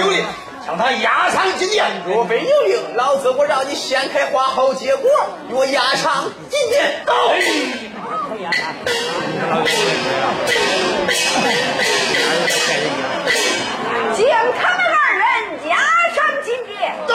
有令，将他押上金殿。若非有令，老子我让你先开花后结果，与我押上金殿。走。将他们二人押上金殿。走。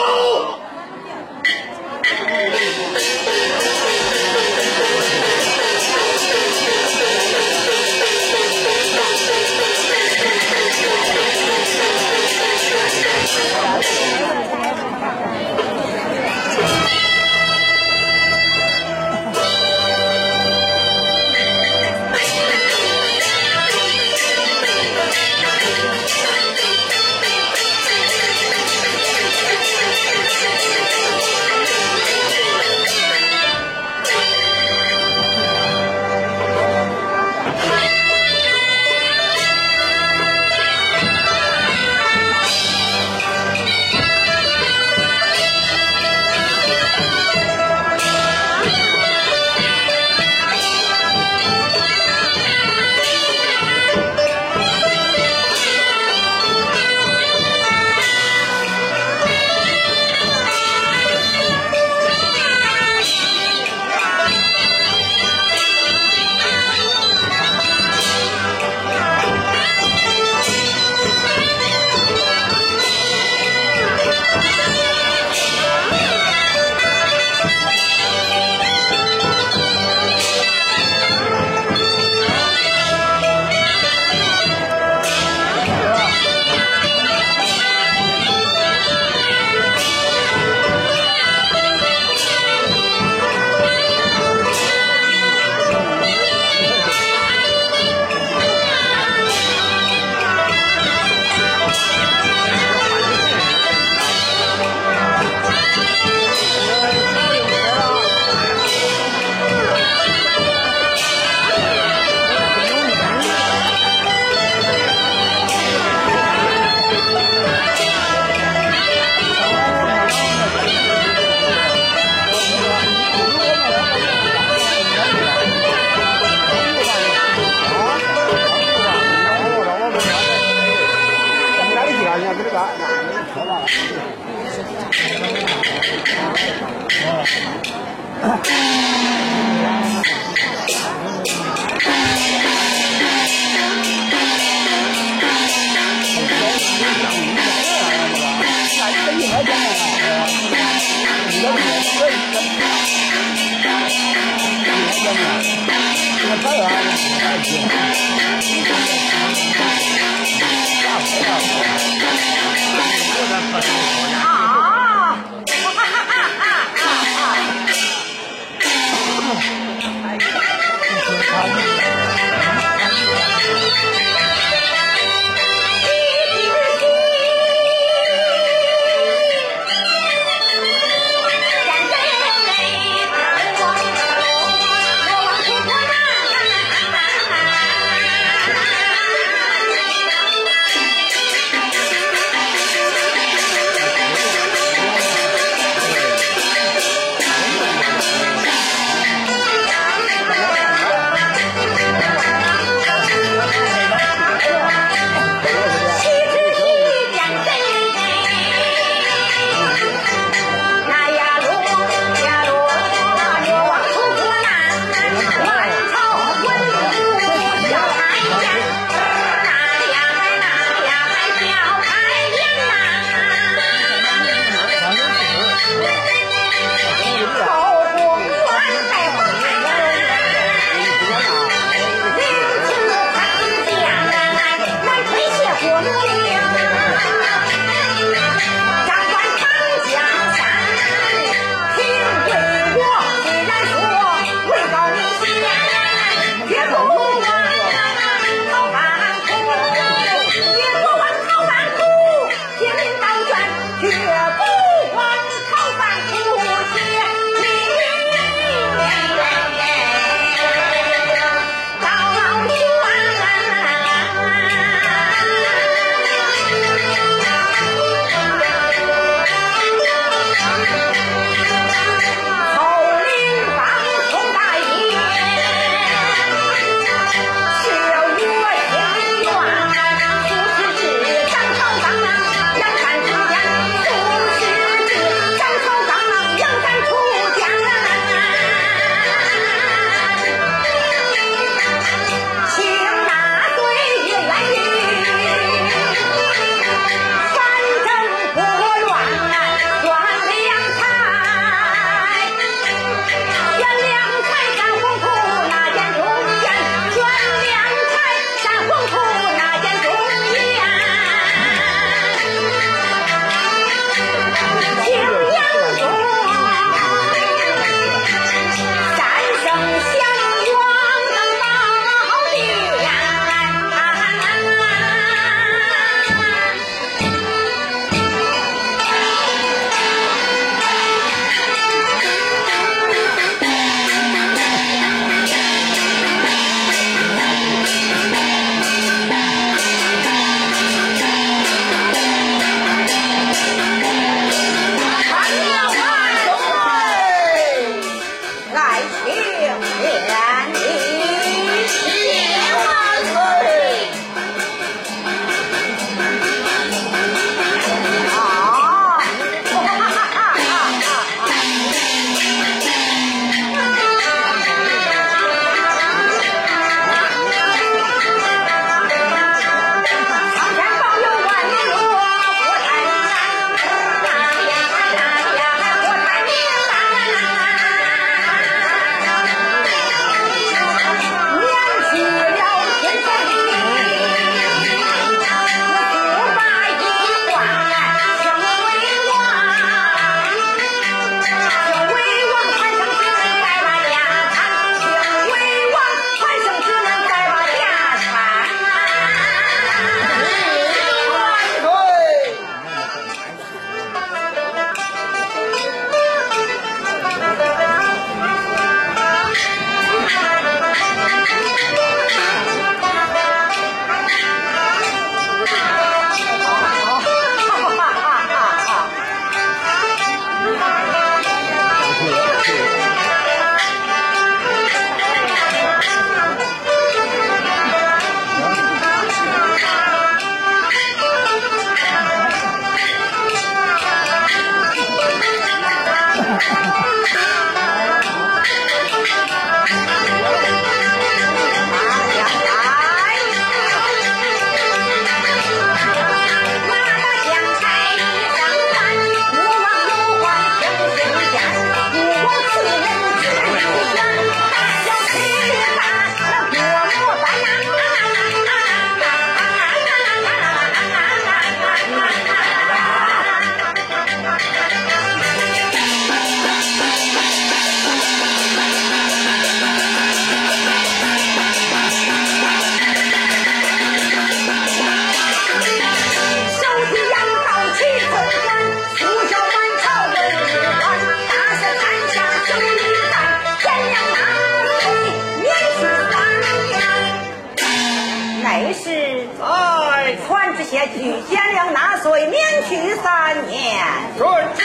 举贤良纳岁免去三年，遵旨。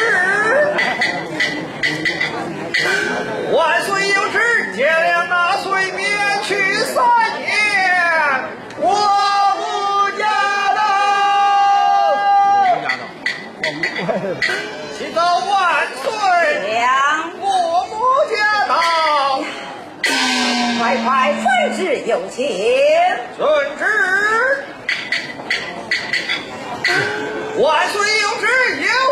万岁有旨，贤良纳岁免去三年。我母家道，我家道，我母家道，万岁。我母家道，快快奉旨有请，旨。万岁有旨，有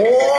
我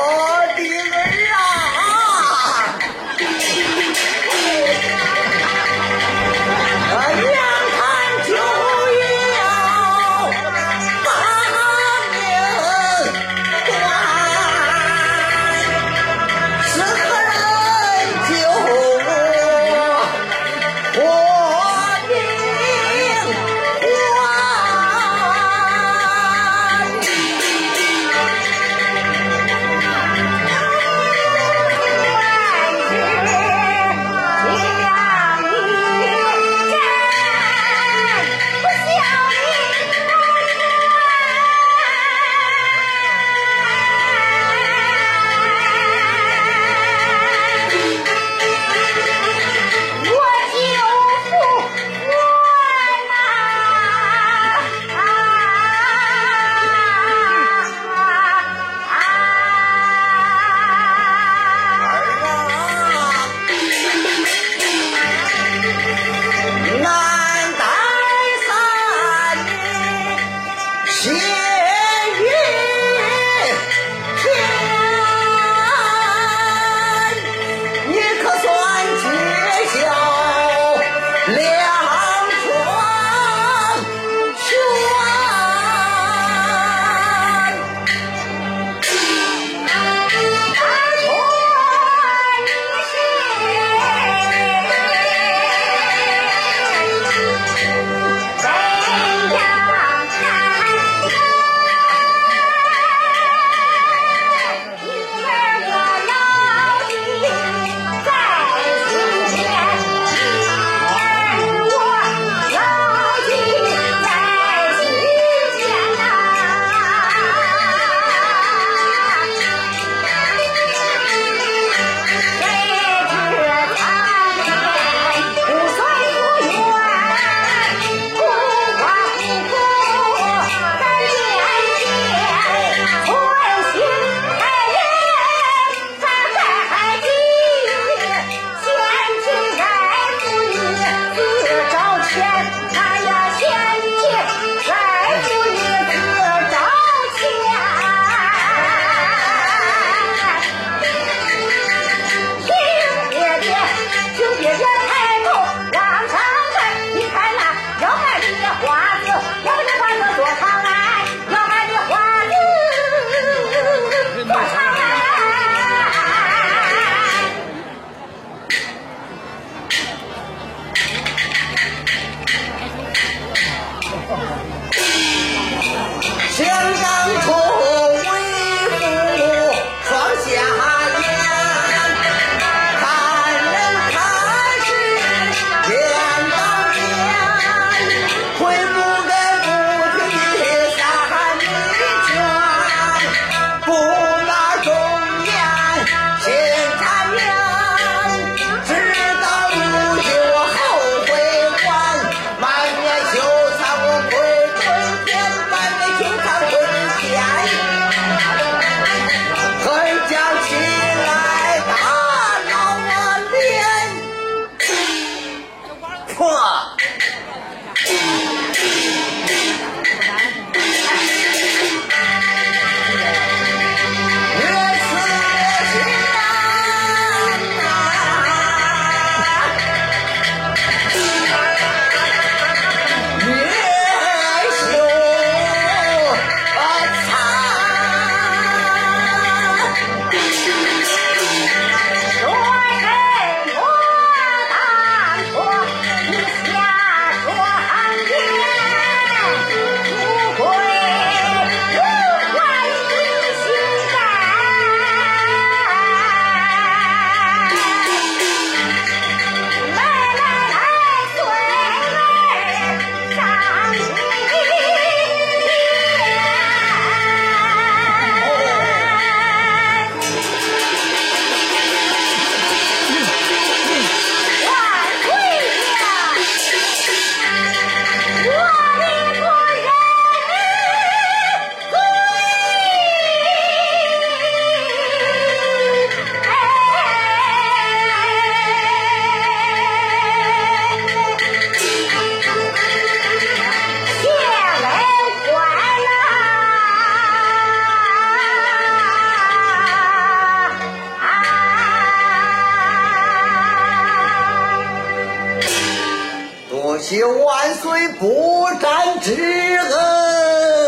谢万岁不斩之恩。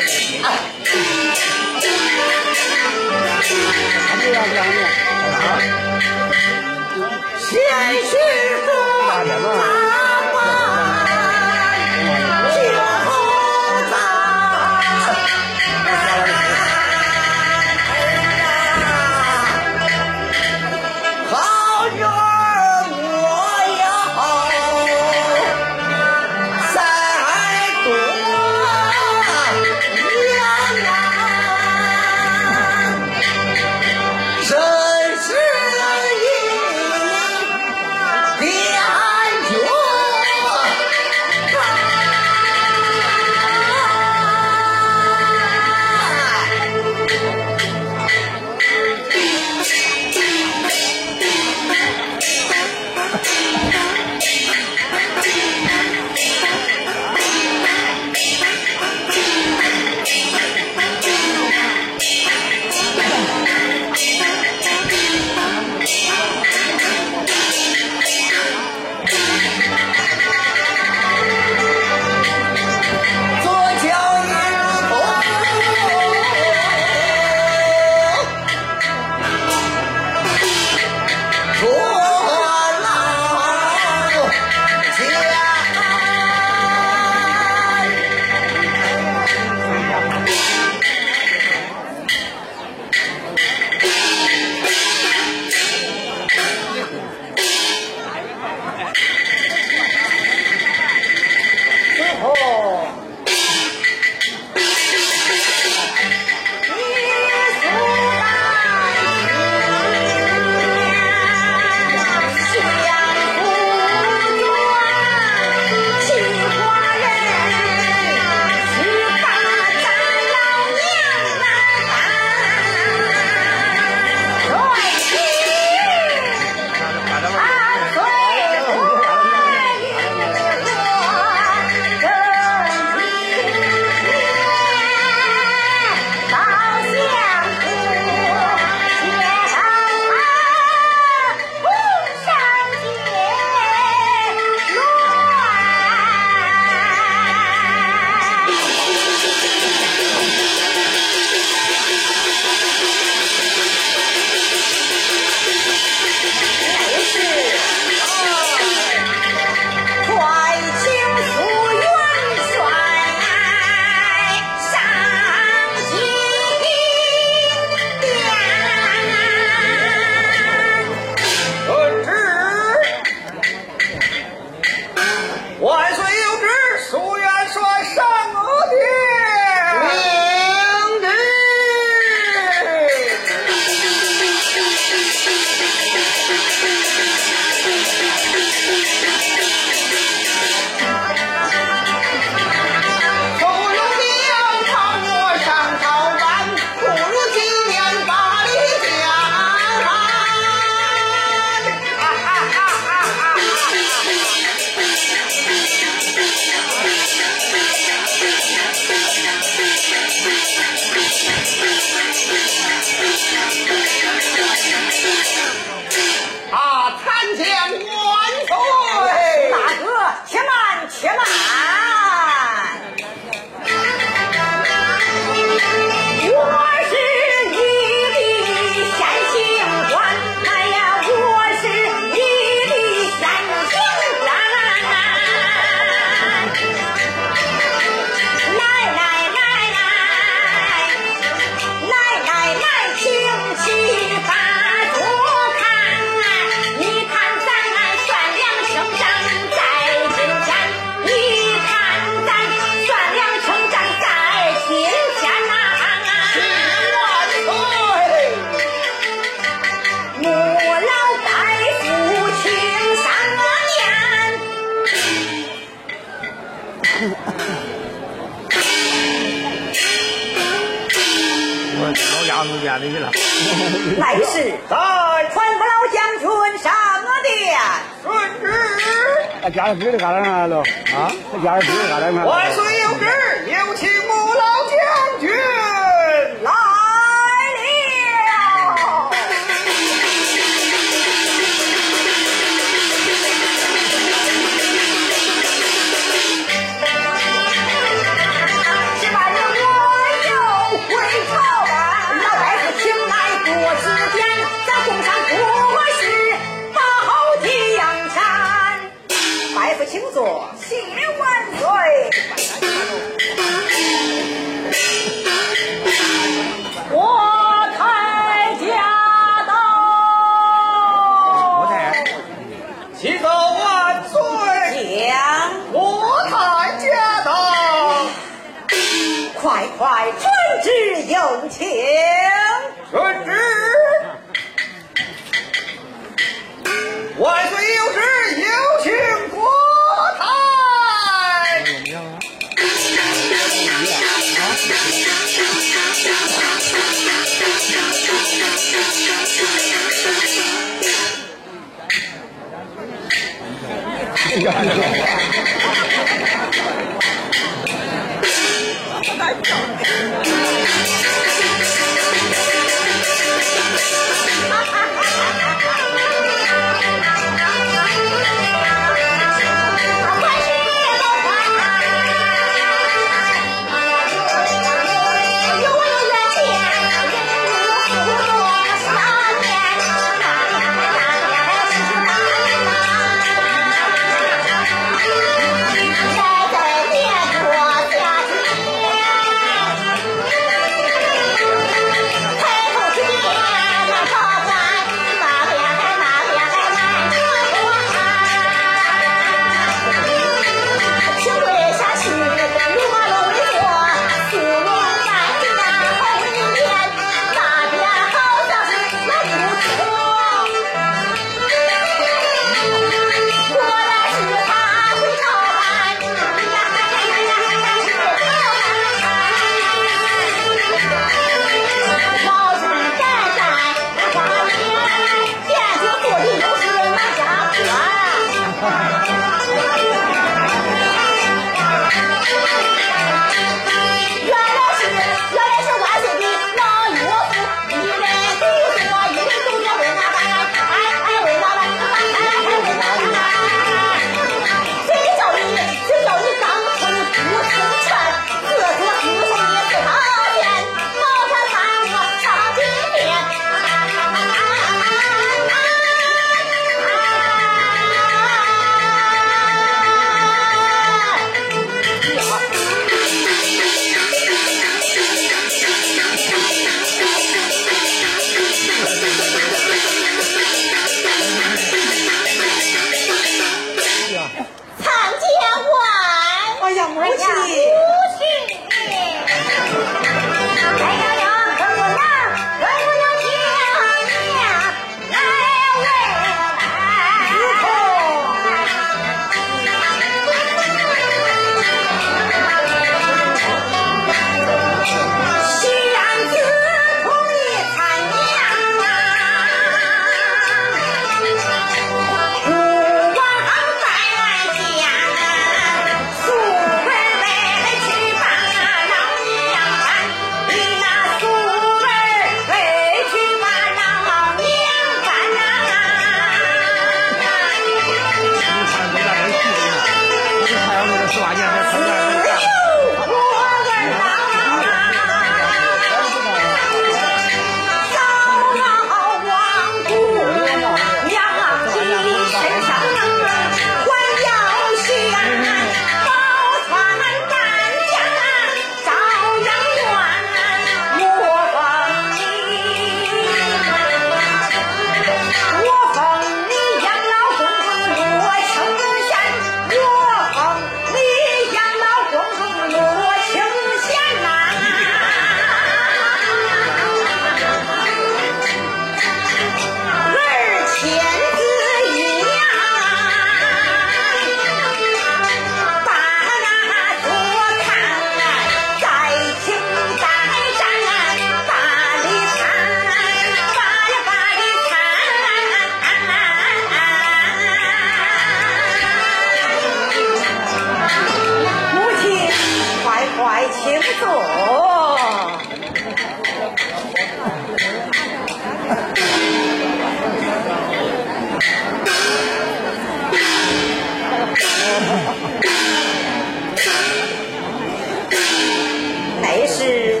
是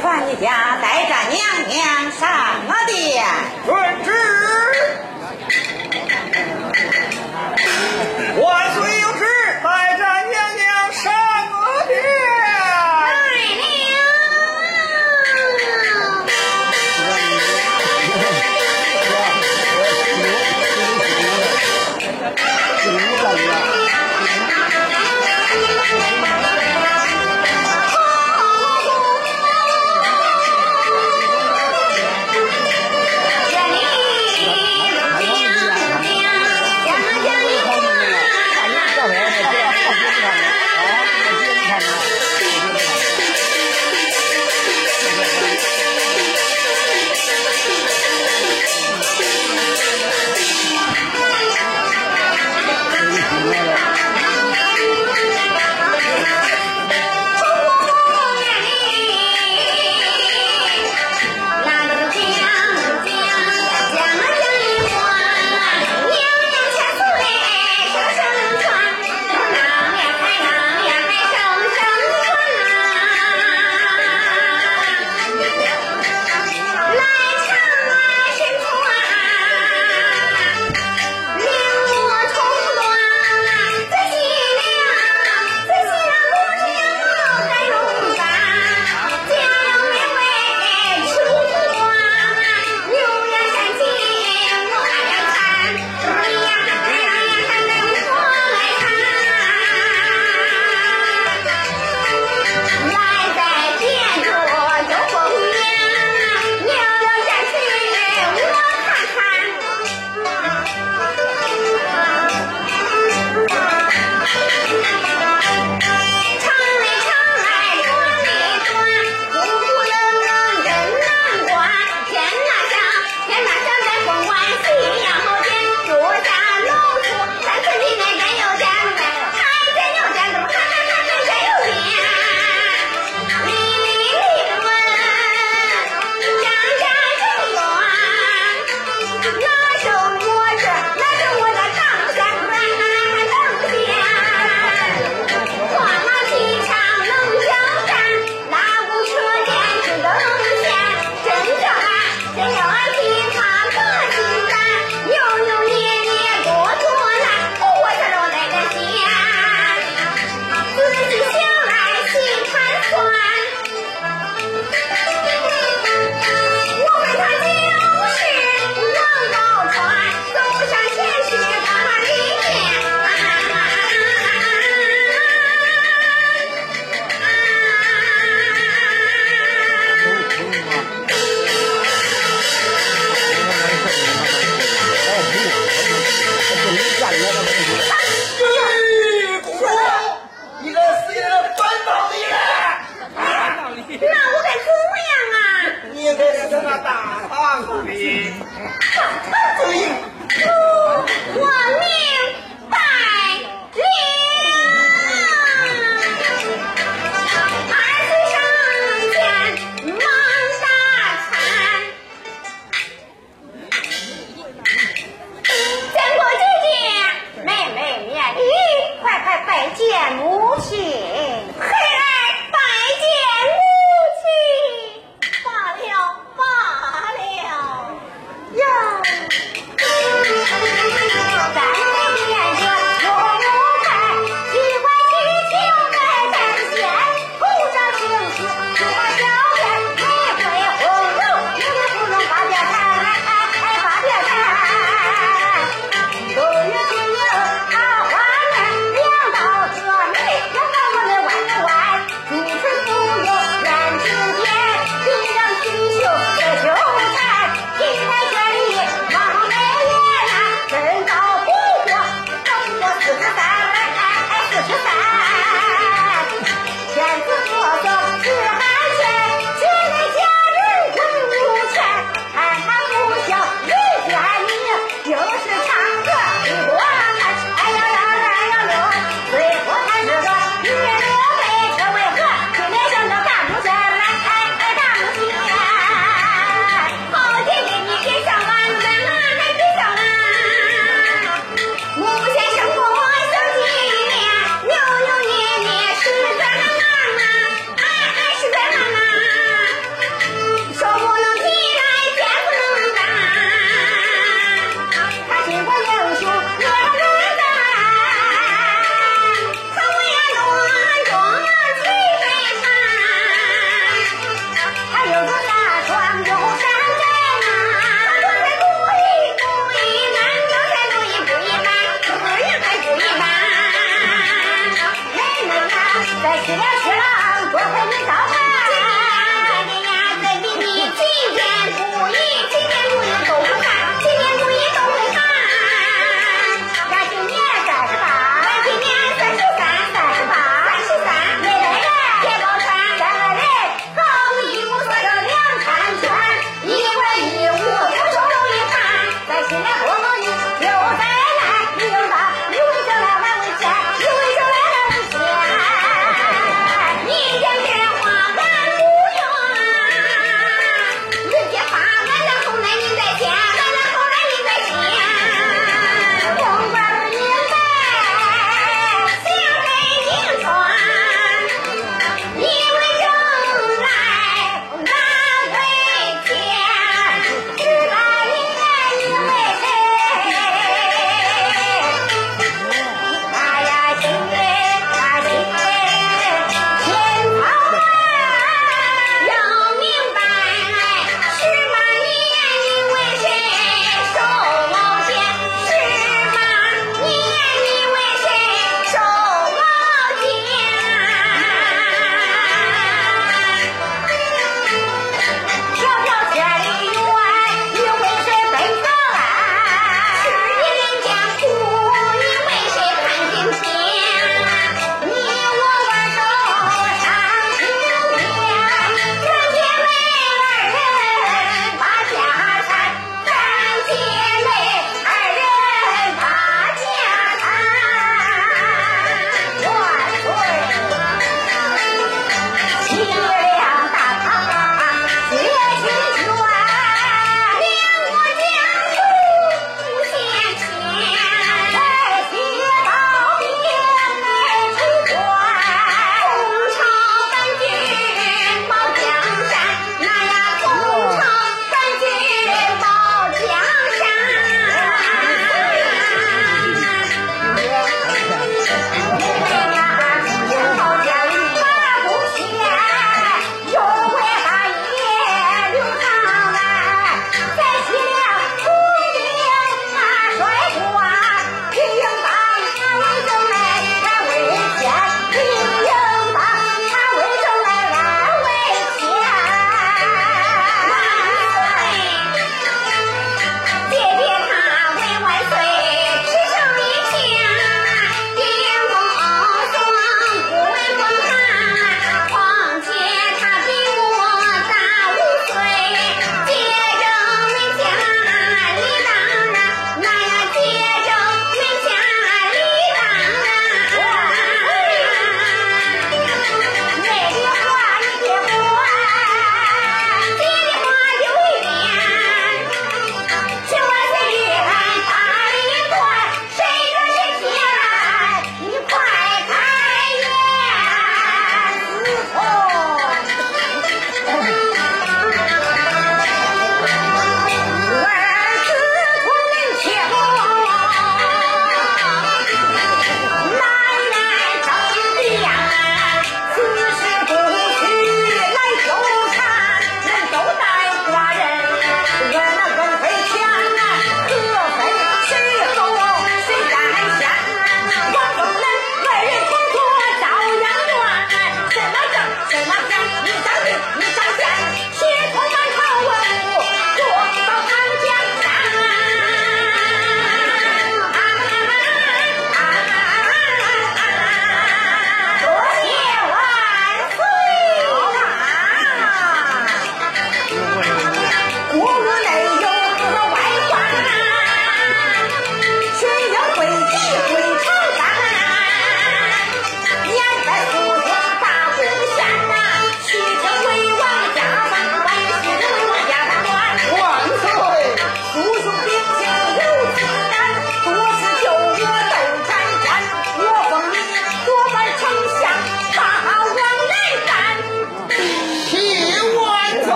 传家带着娘娘上了殿